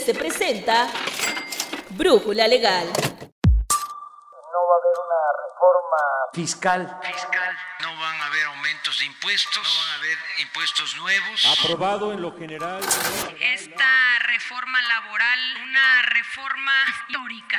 Se presenta Brújula Legal. No va a haber una reforma fiscal. Fiscal. No van a haber aumentos de impuestos. No van a haber impuestos nuevos. Aprobado en lo general. Esta reforma laboral, una reforma histórica.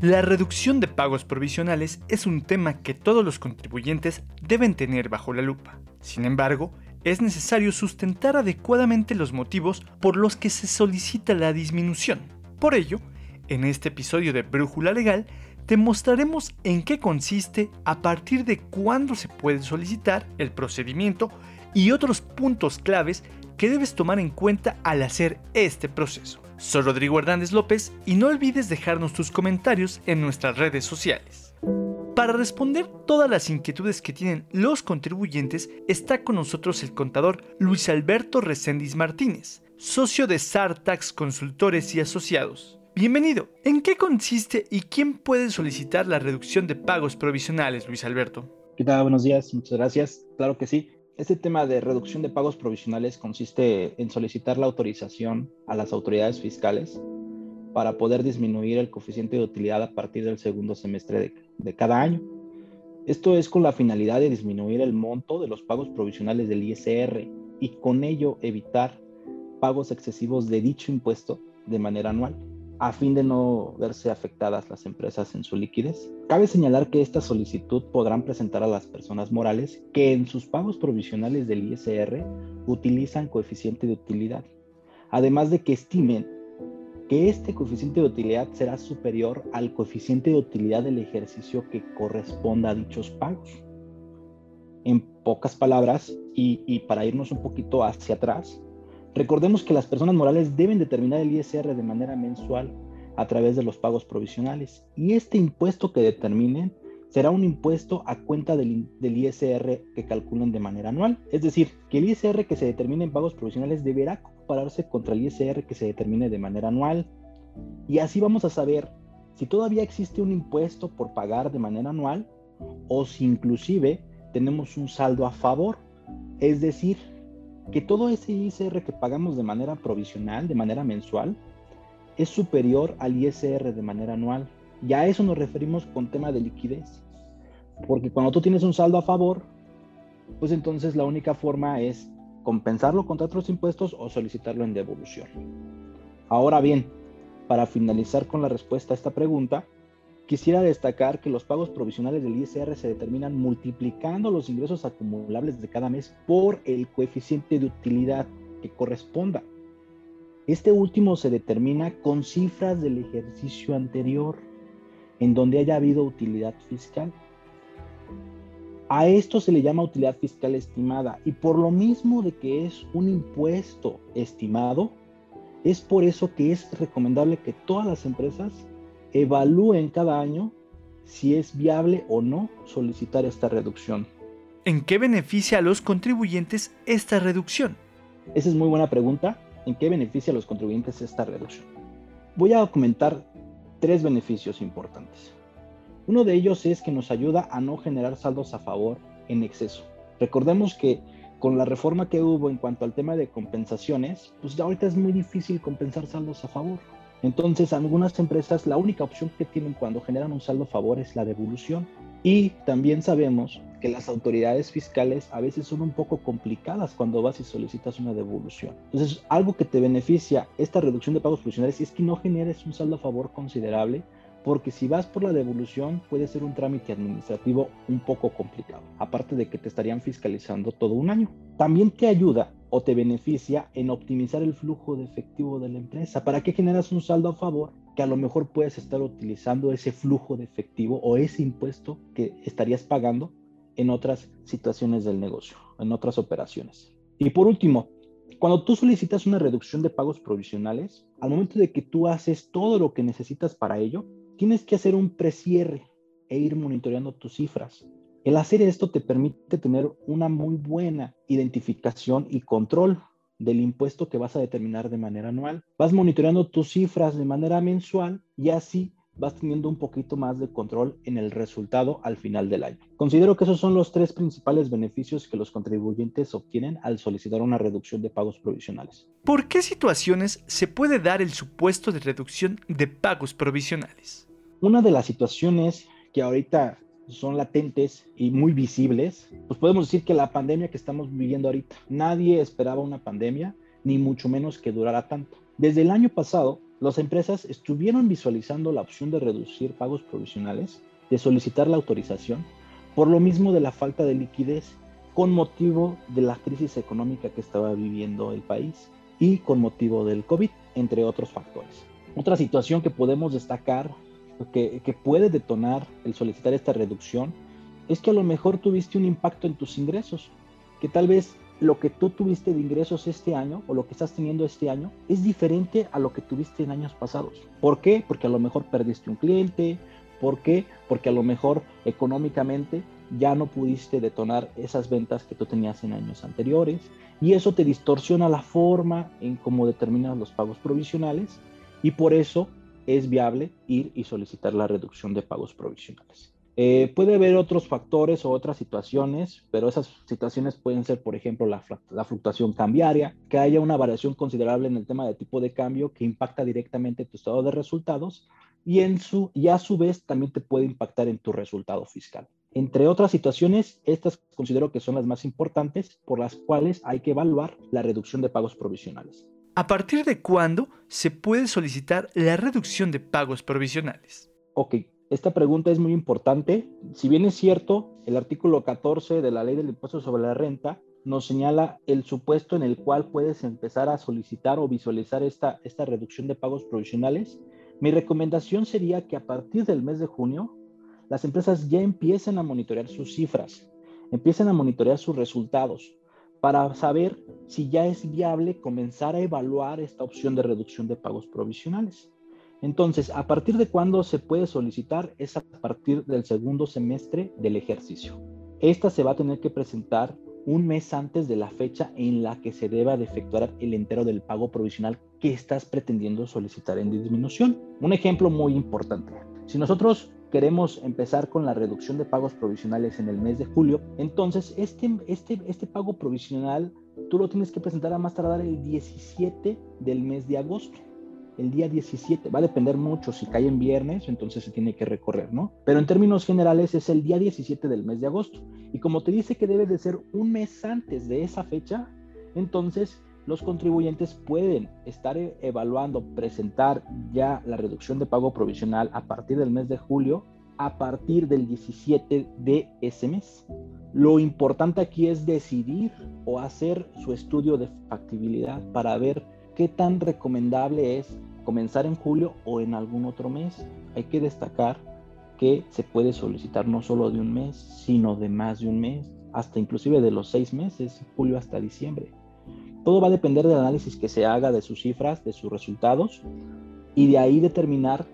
La reducción de pagos provisionales es un tema que todos los contribuyentes deben tener bajo la lupa. Sin embargo, es necesario sustentar adecuadamente los motivos por los que se solicita la disminución. Por ello, en este episodio de Brújula Legal, te mostraremos en qué consiste, a partir de cuándo se puede solicitar el procedimiento y otros puntos claves que debes tomar en cuenta al hacer este proceso. Soy Rodrigo Hernández López y no olvides dejarnos tus comentarios en nuestras redes sociales. Para responder todas las inquietudes que tienen los contribuyentes, está con nosotros el contador Luis Alberto Recendis Martínez, socio de Sartax Consultores y Asociados. Bienvenido. ¿En qué consiste y quién puede solicitar la reducción de pagos provisionales, Luis Alberto? ¿Qué tal? Buenos días, muchas gracias. Claro que sí. Este tema de reducción de pagos provisionales consiste en solicitar la autorización a las autoridades fiscales para poder disminuir el coeficiente de utilidad a partir del segundo semestre de, de, cada año. Esto es con la finalidad de disminuir el monto de los pagos provisionales del ISR y con ello evitar pagos excesivos de dicho impuesto de manera anual a fin de no verse afectadas las empresas en su liquidez. Cabe señalar que esta solicitud podrán presentar a las personas morales que en sus pagos provisionales del ISR utilizan coeficiente de utilidad, además de que estimen que este coeficiente de utilidad será superior al coeficiente de utilidad del ejercicio que corresponda a dichos pagos. En pocas palabras, y, para irnos un poquito hacia atrás, Recordemos que las personas morales deben determinar el ISR de manera mensual a través de los pagos provisionales y este impuesto que determinen será un impuesto a cuenta del, del, ISR que calculen de manera anual. Es decir, que el ISR que se determine en pagos provisionales deberá compararse contra el ISR que se determine de manera anual. Y así vamos a saber si todavía existe un impuesto por pagar de manera anual o si inclusive tenemos un saldo a favor. Es decir, que todo ese ISR que pagamos de manera provisional, de manera mensual, es superior al ISR de manera anual. Y a eso nos referimos con tema de liquidez. Porque cuando tú tienes un saldo a favor, pues entonces la única forma es compensarlo contra otros impuestos o solicitarlo en devolución. Ahora bien, para finalizar con la respuesta a esta pregunta, Quisiera destacar que los pagos provisionales del ISR se determinan multiplicando los ingresos acumulables de cada mes por el coeficiente de utilidad que corresponda. Este último se determina con cifras del ejercicio anterior, en donde haya habido utilidad fiscal. A esto se le llama utilidad fiscal estimada y por lo mismo de que es un impuesto estimado, es por eso que es recomendable que todas las empresas evalúen cada año si es viable o no solicitar esta reducción. ¿En qué beneficia a los contribuyentes esta reducción? Esa es muy buena pregunta. ¿En qué beneficia a los contribuyentes esta reducción? Voy a comentar tres beneficios importantes. Uno de ellos es que nos ayuda a no generar saldos a favor en exceso. Recordemos que con la reforma que hubo en cuanto al tema de compensaciones, pues ya ahorita es muy difícil compensar saldos a favor. Entonces, algunas empresas la única opción que tienen cuando generan un saldo a favor es la devolución. Y también sabemos que las autoridades fiscales a veces son un poco complicadas cuando vas y solicitas una devolución. Entonces, algo que te beneficia esta reducción de pagos provisionales es que no generes un saldo a favor considerable, porque si vas por la devolución puede ser un trámite administrativo un poco complicado, aparte de que te estarían fiscalizando todo un año. También te ayuda o te beneficia en optimizar el flujo de efectivo de la empresa. ¿Para qué generas un saldo a favor? Que a lo mejor puedes estar utilizando ese flujo de efectivo o ese impuesto que estarías pagando en otras situaciones del negocio, en otras operaciones. Y por último, cuando tú solicitas una reducción de pagos provisionales, al momento de que tú haces todo lo que necesitas para ello, tienes que hacer un precierre e ir monitoreando tus cifras. El hacer esto te permite tener una muy buena identificación y control del impuesto que vas a determinar de manera anual. Vas monitoreando tus cifras de manera mensual y así vas teniendo un poquito más de control en el resultado al final del año. Considero que esos son los tres principales beneficios que los contribuyentes obtienen al solicitar una reducción de pagos provisionales. ¿Por qué situaciones se puede dar el supuesto de reducción de pagos provisionales? Una de las situaciones que ahorita son latentes y muy visibles, pues podemos decir que la pandemia que estamos viviendo ahorita, nadie esperaba una pandemia, ni mucho menos que durara tanto. Desde el año pasado, las empresas estuvieron visualizando la opción de reducir pagos provisionales, de solicitar la autorización, por lo mismo de la falta de liquidez, con motivo de la crisis económica que estaba viviendo el país y con motivo del COVID, entre otros factores. Otra situación que podemos destacar que, puede detonar el solicitar esta reducción es que a lo mejor tuviste un impacto en tus ingresos, que tal vez lo que tú tuviste de ingresos este año o lo que estás teniendo este año es diferente a lo que tuviste en años pasados. ¿Por qué? Porque a lo mejor perdiste un cliente. ¿Por qué? Porque a lo mejor económicamente ya no pudiste detonar esas ventas que tú tenías en años anteriores y eso te distorsiona la forma en cómo determinas los pagos provisionales y por eso es viable ir y solicitar la reducción de pagos provisionales. Eh, puede haber otros factores o otras situaciones, pero esas situaciones pueden ser, por ejemplo, la, fluctuación cambiaria, que haya una variación considerable en el tema de tipo de cambio que impacta directamente tu estado de resultados y, en su, y a su vez también te puede impactar en tu resultado fiscal. Entre otras situaciones, estas considero que son las más importantes por las cuales hay que evaluar la reducción de pagos provisionales. ¿A partir de cuándo se puede solicitar la reducción de pagos provisionales? Ok, esta pregunta es muy importante. Si bien es cierto, el artículo 14 de la ley del impuesto sobre la renta nos señala el supuesto en el cual puedes empezar a solicitar o visualizar esta, esta reducción de pagos provisionales, mi recomendación sería que a partir del mes de junio las empresas ya empiecen a monitorear sus cifras, empiecen a monitorear sus resultados, para saber si ya es viable comenzar a evaluar esta opción de reducción de pagos provisionales. Entonces, ¿a partir de cuándo se puede solicitar? Es a partir del segundo semestre del ejercicio. Esta se va a tener que presentar un mes antes de la fecha en la que se deba de efectuar el entero del pago provisional que estás pretendiendo solicitar en disminución. Un ejemplo muy importante. Si nosotros queremos empezar con la reducción de pagos provisionales en el mes de julio, entonces este, este, este pago provisional tú lo tienes que presentar a más tardar el 17 del mes de agosto. El día 17, va a depender mucho si cae en viernes, entonces se tiene que recorrer, ¿no? Pero en términos generales es el día 17 del mes de agosto. Y como te dice que debe de ser un mes antes de esa fecha, entonces los contribuyentes pueden estar e-, evaluando presentar ya la reducción de pago provisional a partir del mes de julio, a partir del 17 de ese mes. Lo importante aquí es decidir o hacer su estudio de factibilidad para ver qué tan recomendable es comenzar en julio o en algún otro mes. Hay que destacar que se puede solicitar no solo de un mes, sino de más de un mes, hasta inclusive de los seis meses, julio hasta diciembre. Todo va a depender del análisis que se haga de sus cifras, de sus resultados, y de ahí determinar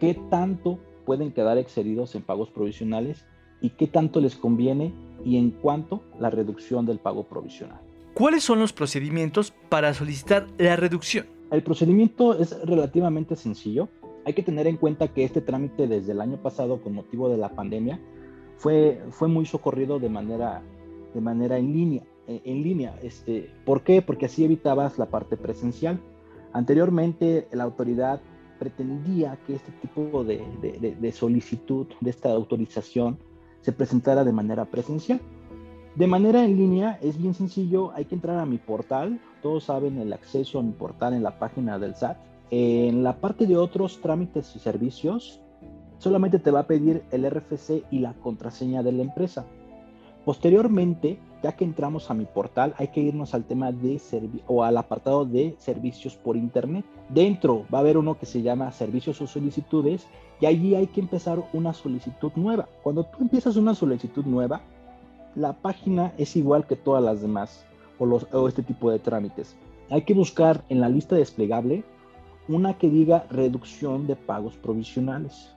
qué tanto pueden quedar excedidos en pagos provisionales y qué tanto les conviene y en cuánto la reducción del pago provisional. ¿Cuáles son los procedimientos para solicitar la reducción? El procedimiento es relativamente sencillo. Hay que tener en cuenta que este trámite desde el año pasado con motivo de la pandemia fue, fue muy socorrido de manera, de manera en línea en línea. Este, ¿Por qué? Porque así evitabas la parte presencial. Anteriormente la autoridad pretendía que este tipo de, de, solicitud, de esta autorización, se presentara de manera presencial. De manera en línea es bien sencillo, hay que entrar a mi portal, todos saben el acceso a mi portal en la página del SAT. En la parte de otros trámites y servicios, solamente te va a pedir el RFC y la contraseña de la empresa. Posteriormente, ya que entramos a mi portal, hay que irnos al tema de o al apartado de servicios por internet. Dentro va a haber uno que se llama servicios o solicitudes y allí hay que empezar una solicitud nueva. Cuando tú empiezas una solicitud nueva, la página es igual que todas las demás o, o este tipo de trámites. Hay que buscar en la lista desplegable una que diga reducción de pagos provisionales.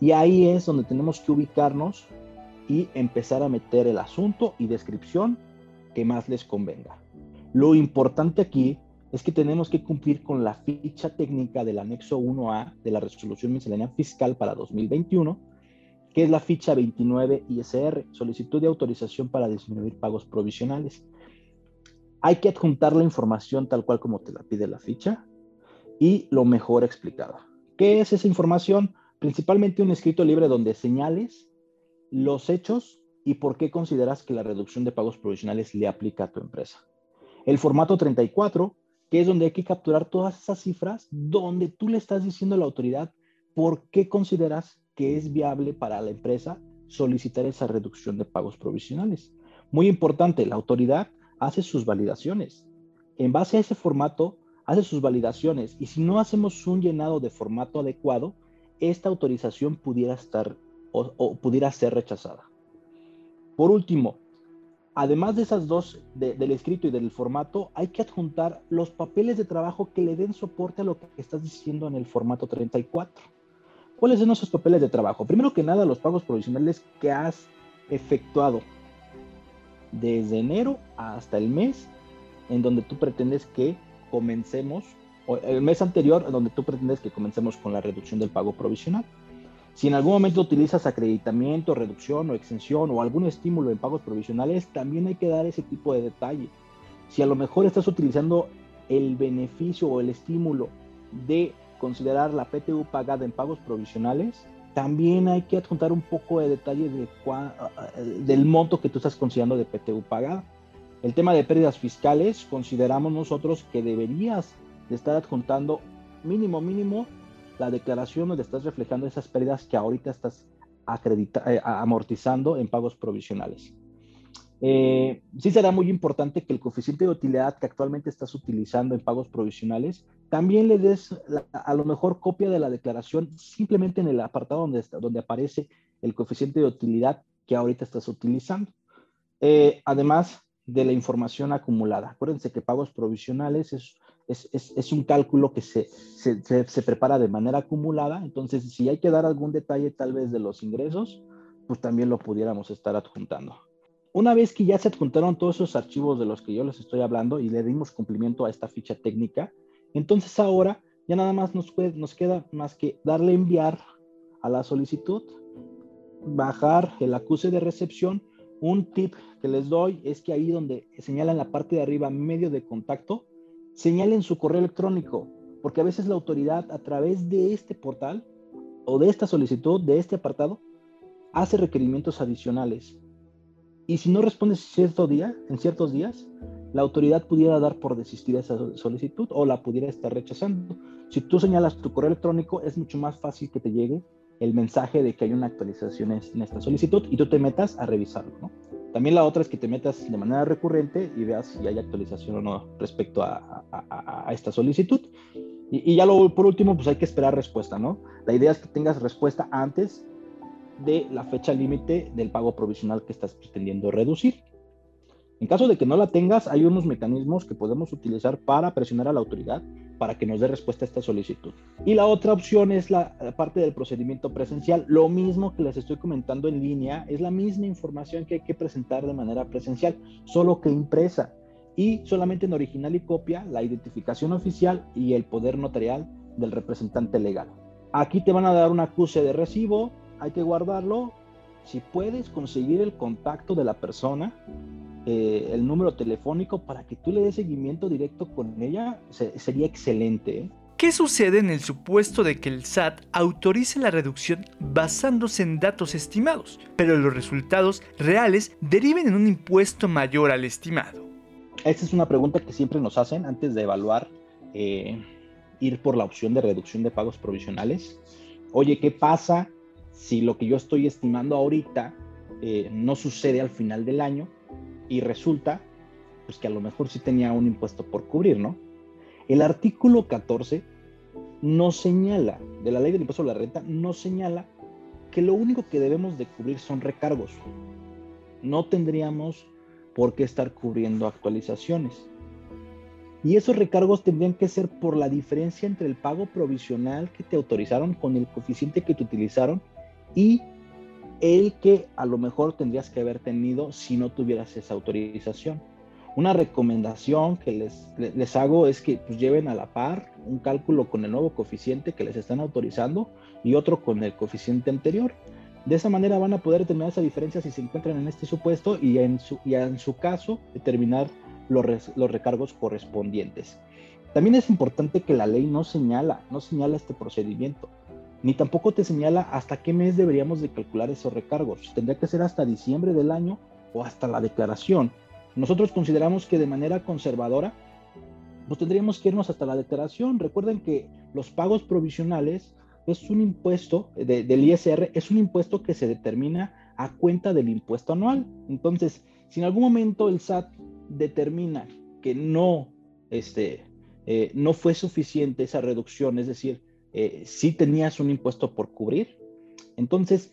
Y ahí es donde tenemos que ubicarnos y empezar a meter el asunto y descripción que más les convenga. Lo importante aquí es que tenemos que cumplir con la ficha técnica del anexo 1A de la resolución miscelánea fiscal para 2021, que es la ficha 29 ISR, solicitud de autorización para disminuir pagos provisionales. Hay que adjuntar la información tal cual como te la pide la ficha y lo mejor explicado. ¿Qué es esa información? Principalmente un escrito libre donde señales los hechos y por qué consideras que la reducción de pagos provisionales le aplica a tu empresa. El formato 34, que es donde hay que capturar todas esas cifras, donde tú le estás diciendo a la autoridad por qué consideras que es viable para la empresa solicitar esa reducción de pagos provisionales. Muy importante, la autoridad hace sus validaciones. En base a ese formato, hace sus validaciones y si no hacemos un llenado de formato adecuado, esta autorización pudiera estar o, pudiera ser rechazada. Por último, además de esas dos, del escrito y del formato, hay que adjuntar los papeles de trabajo que le den soporte a lo que estás diciendo en el formato 34. ¿Cuáles son esos papeles de trabajo? Primero que nada, los pagos provisionales que has efectuado desde enero hasta el mes en donde tú pretendes que comencemos, o el mes anterior, en donde tú pretendes que comencemos con la reducción del pago provisional. Si en algún momento utilizas acreditamiento, reducción o exención o algún estímulo en pagos provisionales, también hay que dar ese tipo de detalle. Si a lo mejor estás utilizando el beneficio o el estímulo de considerar la PTU pagada en pagos provisionales, también hay que adjuntar un poco de detalle de del monto que tú estás considerando de PTU pagada. El tema de pérdidas fiscales, consideramos nosotros que deberías de estar adjuntando mínimo, mínimo la declaración donde estás reflejando esas pérdidas que ahorita estás eh, amortizando en pagos provisionales. Eh, sí será muy importante que el coeficiente de utilidad que actualmente estás utilizando en pagos provisionales, también le des a lo mejor copia de la declaración simplemente en el apartado donde, donde aparece el coeficiente de utilidad que ahorita estás utilizando. Eh, además de la información acumulada. Acuérdense que pagos provisionales es es, un cálculo que se, se, prepara de manera acumulada, entonces si hay que dar algún detalle tal vez de los ingresos, pues también lo pudiéramos estar adjuntando. Una vez que ya se adjuntaron todos esos archivos de los que yo les estoy hablando y le dimos cumplimiento a esta ficha técnica, entonces ahora ya nada más nos, nos queda más que darle enviar a la solicitud, bajar el acuse de recepción. Un tip que les doy es que ahí donde señala en la parte de arriba medio de contacto, señalen su correo electrónico, porque a veces la autoridad a través de este portal o de esta solicitud, de este apartado, hace requerimientos adicionales. Y si no respondes cierto día, en ciertos días, la autoridad pudiera dar por desistir esa solicitud o la pudiera estar rechazando. Si tú señalas tu correo electrónico, es mucho más fácil que te llegue el mensaje de que hay una actualización en esta solicitud y tú te metas a revisarlo. ¿no? También la otra es que te metas de manera recurrente y veas si hay actualización o no respecto a, esta solicitud. Y, ya lo, por último, pues hay que esperar respuesta, ¿no? La idea es que tengas respuesta antes de la fecha límite del pago provisional que estás pretendiendo reducir. En caso de que no la tengas, hay unos mecanismos que podemos utilizar para presionar a la autoridad para que nos dé respuesta a esta solicitud. Y la otra opción es la, parte del procedimiento presencial. Lo mismo que les estoy comentando en línea, es la misma información que hay que presentar de manera presencial, solo que impresa. Y solamente en original y copia, la identificación oficial y el poder notarial del representante legal. Aquí te van a dar un acuse de recibo, hay que guardarlo. Si puedes conseguir el contacto de la persona, eh, el número telefónico para que tú le des seguimiento directo con ella, sería excelente. ¿eh? ¿Qué sucede en el supuesto de que el SAT autorice la reducción basándose en datos estimados, pero los resultados reales deriven en un impuesto mayor al estimado? Esta es una pregunta que siempre nos hacen antes de evaluar eh, ir por la opción de reducción de pagos provisionales. Oye, ¿qué pasa si lo que yo estoy estimando ahorita no sucede al final del año y resulta pues que a lo mejor sí tenía un impuesto por cubrir, ¿no? El artículo 14 no señala, de la ley del impuesto a la renta, no señala que lo único que debemos de cubrir son recargos. No tendríamos por qué estar cubriendo actualizaciones. Y esos recargos tendrían que ser por la diferencia entre el pago provisional que te autorizaron con el coeficiente que te utilizaron y el que a lo mejor tendrías que haber tenido si no tuvieras esa autorización. Una recomendación que les, les hago es que pues, lleven a la par un cálculo con el nuevo coeficiente que les están autorizando y otro con el coeficiente anterior. De esa manera van a poder determinar esa diferencia si se encuentran en este supuesto y en su, y en su caso determinar los, los recargos correspondientes. También es importante que la ley no señala, no señala este procedimiento, ni tampoco te señala hasta qué mes deberíamos de calcular esos recargos. Tendría que ser hasta diciembre del año o hasta la declaración. Nosotros consideramos que de manera conservadora, pues tendríamos que irnos hasta la declaración. Recuerden que los pagos provisionales es un impuesto del ISR, es un impuesto que se determina a cuenta del impuesto anual. Entonces, si en algún momento el SAT determina que no, este, eh, no fue suficiente esa reducción, es decir, eh, si tenías un impuesto por cubrir, entonces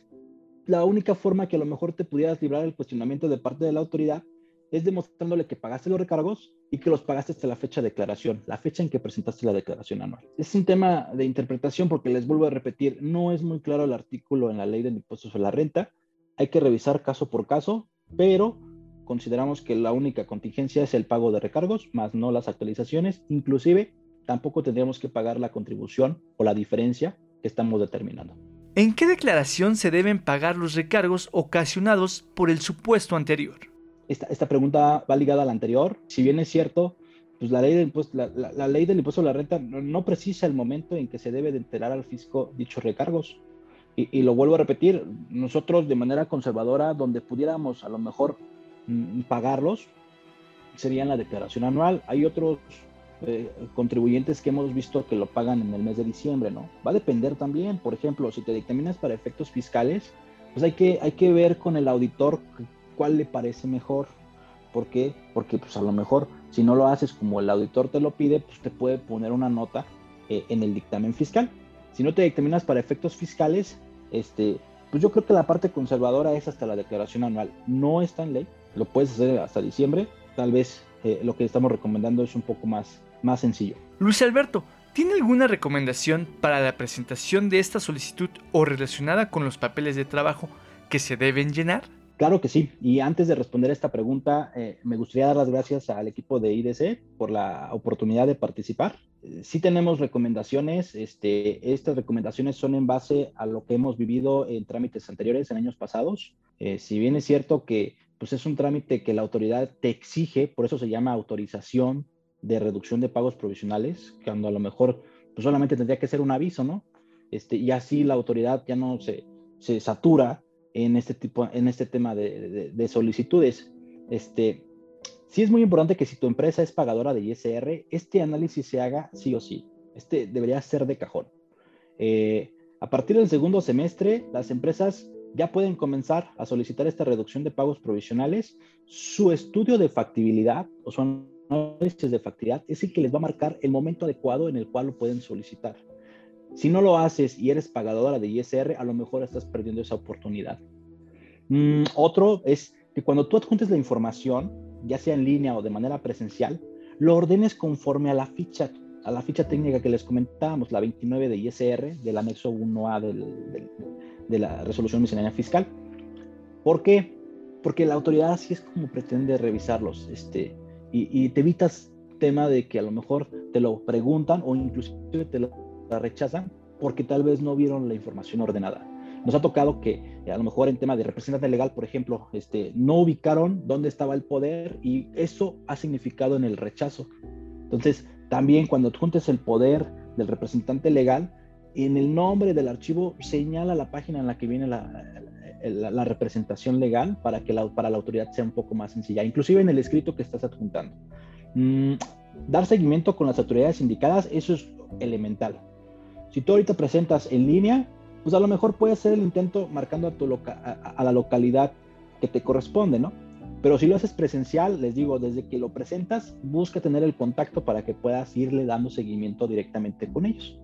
la única forma que a lo mejor te pudieras librar el cuestionamiento de parte de la autoridad es demostrándole que pagaste los recargos y que los pagaste hasta la fecha de declaración, la fecha en que presentaste la declaración anual. Es un tema de interpretación porque les vuelvo a repetir, no es muy claro el artículo en la ley del impuesto sobre la renta, hay que revisar caso por caso, pero consideramos que la única contingencia es el pago de recargos, más no las actualizaciones, inclusive tampoco tendríamos que pagar la contribución o la diferencia que estamos determinando. ¿En qué declaración se deben pagar los recargos ocasionados por el supuesto anterior? esta, pregunta va ligada a la anterior. Si bien es cierto, pues la ley del impuesto, la, ley del impuesto a la renta no, precisa el momento en que se debe de enterar al fisco dichos recargos. Y, lo vuelvo a repetir, nosotros de manera conservadora, donde pudiéramos a lo mejor mm, pagarlos, sería en la declaración anual. Hay otros eh, contribuyentes que hemos visto que lo pagan en el mes de diciembre, ¿no? Va a depender también, por ejemplo, si te dictaminas para efectos fiscales, pues hay que, hay que ver con el auditor cuál le parece mejor. ¿Por qué? Porque pues a lo mejor si no lo haces como el auditor te lo pide, pues te puede poner una nota eh, en el dictamen fiscal. Si no te dictaminas para efectos fiscales, este, pues yo creo que la parte conservadora es hasta la declaración anual. No está en ley, lo puedes hacer hasta diciembre. Tal vez eh, lo que estamos recomendando es un poco más, más sencillo. Luis Alberto, ¿tiene alguna recomendación para la presentación de esta solicitud o relacionada con los papeles de trabajo que se deben llenar? Claro que sí. Y antes de responder esta pregunta, eh, me gustaría dar las gracias al equipo de IDC por la oportunidad de participar. Eh, sí tenemos recomendaciones. Este, estas recomendaciones son en base a lo que hemos vivido en trámites anteriores, en años pasados. Eh, si bien es cierto que pues es un trámite que la autoridad te exige, por eso se llama autorización de reducción de pagos provisionales, cuando a lo mejor pues solamente tendría que ser un aviso, ¿no? Este, y así la autoridad ya no se, se satura en este tipo, en este tema de, solicitudes. Este, sí es muy importante que si tu empresa es pagadora de ISR, este análisis se haga sí o sí. Este debería ser de cajón. Eh, a partir del segundo semestre, las empresas ya pueden comenzar a solicitar esta reducción de pagos provisionales. Su estudio de factibilidad o su análisis de factibilidad es el que les va a marcar el momento adecuado en el cual lo pueden solicitar. Si no lo haces y eres pagadora de ISR, a lo mejor estás perdiendo esa oportunidad. Mm, otro es que cuando tú adjuntes la información, ya sea en línea o de manera presencial, lo ordenes conforme a la ficha, a la ficha técnica que les comentábamos, la 29 de ISR, del anexo 1A de la resolución miscelánea fiscal. ¿Por qué? Porque la autoridad así es como pretende revisarlos, este, y, te evitas tema de que a lo mejor te lo preguntan o inclusive te lo rechazan porque tal vez no vieron la información ordenada. Nos ha tocado que eh, a lo mejor en tema de representante legal, por ejemplo, este, no ubicaron dónde estaba el poder y eso ha significado en el rechazo. Entonces, también cuando juntes el poder del representante legal, en el nombre del archivo señala la página en la que viene la, la, representación legal para que la, para la autoridad sea un poco más sencilla, inclusive en el escrito que estás adjuntando. Mm, dar seguimiento con las autoridades indicadas, eso es elemental. Si tú ahorita presentas en línea, pues a lo mejor puede ser el intento marcando a, tu a, la localidad que te corresponde, ¿no? Pero si lo haces presencial, les digo, desde que lo presentas, busca tener el contacto para que puedas irle dando seguimiento directamente con ellos.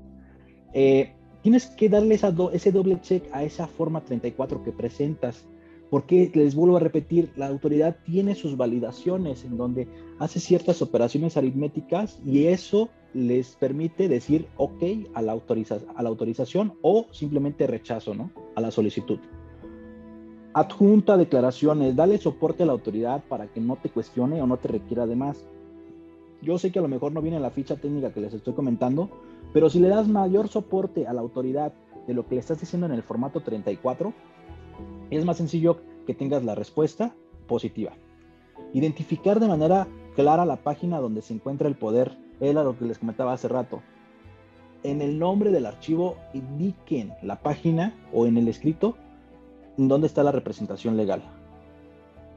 Eh, tienes que darle ese doble check a esa forma 34 que presentas, porque les vuelvo a repetir, la autoridad tiene sus validaciones en donde hace ciertas operaciones aritméticas y eso les permite decir ok a la, a la autorización o simplemente rechazo ¿no? a la solicitud. Adjunta declaraciones, dale soporte a la autoridad para que no te cuestione o no te requiera de más. Yo sé que a lo mejor no viene la ficha técnica que les estoy comentando, pero si le das mayor soporte a la autoridad de lo que le estás diciendo en el formato 34, es más sencillo que tengas la respuesta positiva. Identificar de manera clara la página donde se encuentra el poder, era lo que les comentaba hace rato. En el nombre del archivo indiquen la página o en el escrito dónde está la representación legal.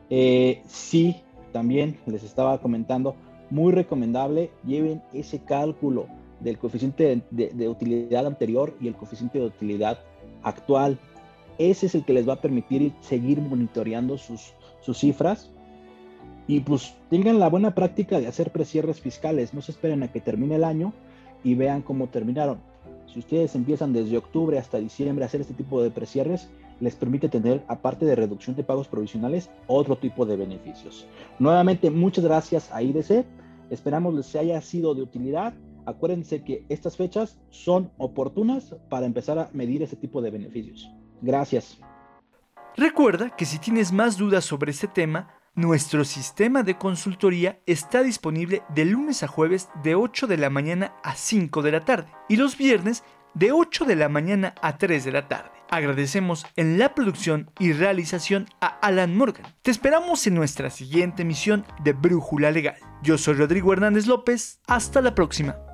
Eh, sí, también les estaba comentando, muy recomendable, lleven ese cálculo del coeficiente de, utilidad anterior y el coeficiente de utilidad actual. Ese es el que les va a permitir seguir monitoreando sus, sus cifras y pues tengan la buena práctica de hacer precierres fiscales. No se esperen a que termine el año y vean cómo terminaron. Si ustedes empiezan desde octubre hasta diciembre a hacer este tipo de precierres, les permite tener, aparte de reducción de pagos provisionales, otro tipo de beneficios. Nuevamente, muchas gracias a IDC. Esperamos les haya sido de utilidad. Acuérdense que estas fechas son oportunas para empezar a medir ese tipo de beneficios. Gracias. Recuerda que si tienes más dudas sobre este tema, nuestro sistema de consultoría está disponible de lunes a jueves de 8 de la mañana a 5 de la tarde y los viernes de 8 de la mañana a 3 de la tarde. Agradecemos en la producción y realización a Alan Morgan. Te esperamos en nuestra siguiente emisión de Brújula Legal. Yo soy Rodrigo Hernández López. Hasta la próxima.